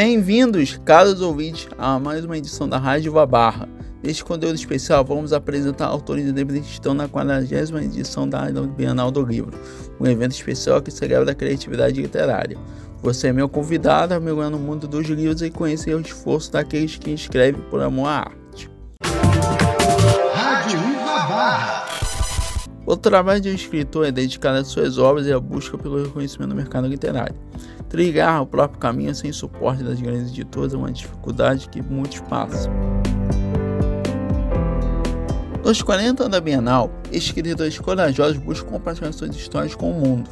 Bem-vindos, caros ouvintes, a mais uma edição da Rádio Barra. Neste conteúdo especial, vamos apresentar autores independentes que estão na 40 edição da Bienal do Livro, um evento especial que celebra a criatividade literária. Você é meu convidado a mergulhar no mundo dos livros e conhecer o esforço daqueles que escrevem por amor à arte. Rádio Barra. O trabalho de um escritor é dedicado às suas obras e à busca pelo reconhecimento no mercado literário. Trilhar o próprio caminho sem suporte das grandes editoras é uma dificuldade que muitos passam. Nos 40 anos da Bienal, escritores corajosos buscam compartilhar suas histórias com o mundo.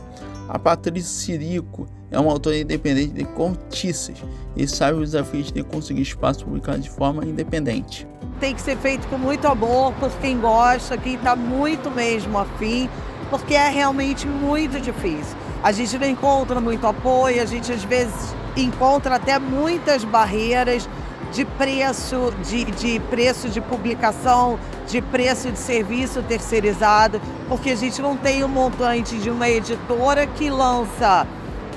A Patrícia Sirico é uma autora independente de cortiças e sabe os desafios de conseguir espaço publicado de forma independente. Tem que ser feito com muito amor, por quem gosta, quem está muito mesmo afim, porque é realmente muito difícil. A gente não encontra muito apoio, a gente às vezes encontra até muitas barreiras de preço, de, de preço de publicação, de preço de serviço terceirizado, porque a gente não tem o um montante de uma editora que lança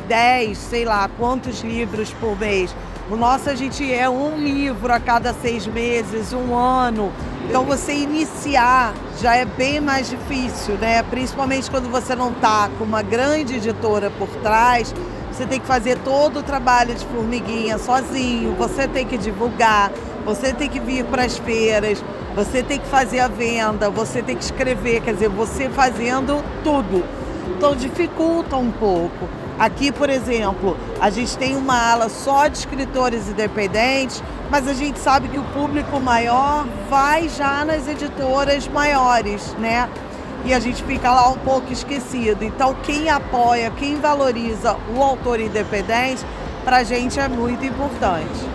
10, sei lá, quantos livros por mês. O nosso a gente é um livro a cada seis meses, um ano. Então você iniciar já é bem mais difícil, né? Principalmente quando você não está com uma grande editora por trás você tem que fazer todo o trabalho de formiguinha sozinho, você tem que divulgar, você tem que vir para as feiras, você tem que fazer a venda, você tem que escrever, quer dizer, você fazendo tudo. Então dificulta um pouco. Aqui, por exemplo, a gente tem uma ala só de escritores independentes, mas a gente sabe que o público maior vai já nas editoras maiores, né? E a gente fica lá um pouco esquecido. Então, quem apoia, quem valoriza o autor independente, para a gente é muito importante.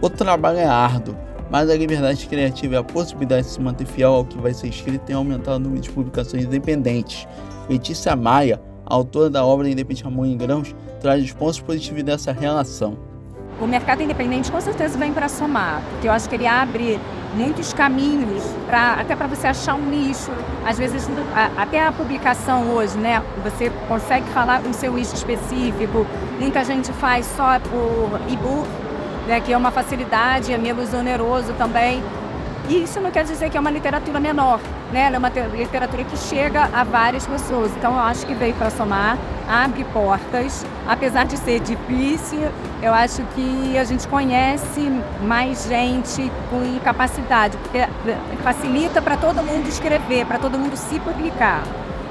O trabalho é árduo, mas a liberdade criativa e a possibilidade de se manter fiel ao que vai ser escrito tem aumentado o número de publicações independentes. Letícia Maia, autora da obra Independente Amor em Grãos, traz os pontos positivos dessa relação. O mercado independente com certeza vem para somar, porque eu acho que ele abre muitos caminhos para até para você achar um nicho. Às vezes até a publicação hoje, né? Você consegue falar o seu nicho específico. Muita gente faz só por e-book, né? Que é uma facilidade, é menos oneroso também. E isso não quer dizer que é uma literatura menor, né? Ela é uma literatura que chega a várias pessoas. Então eu acho que veio para somar, abre portas. Apesar de ser difícil, eu acho que a gente conhece mais gente com capacidade, porque facilita para todo mundo escrever, para todo mundo se publicar.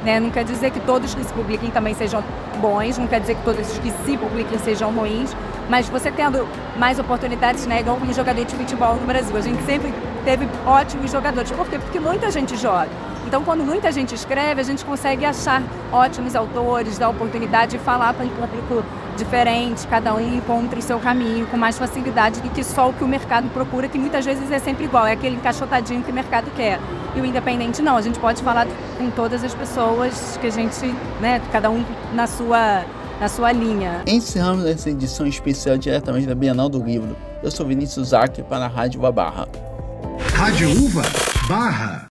Né? Não quer dizer que todos que se publiquem também sejam bons, não quer dizer que todos que se publiquem sejam ruins, mas você tendo mais oportunidades, né, igual um jogador de futebol no Brasil. A gente sempre teve ótimos jogadores. Por quê? Porque muita gente joga. Então, quando muita gente escreve, a gente consegue achar ótimos autores, dar oportunidade de falar para um público diferente, cada um encontra o seu caminho com mais facilidade do que só o que o mercado procura, que muitas vezes é sempre igual, é aquele encaixotadinho que o mercado quer. E o independente não, a gente pode falar com todas as pessoas que a gente, né, cada um na sua na sua linha. Encerramos essa edição especial diretamente da Bienal do Livro. Eu sou Vinícius Zac para a Rádio Barra. Rádio Uva Barra.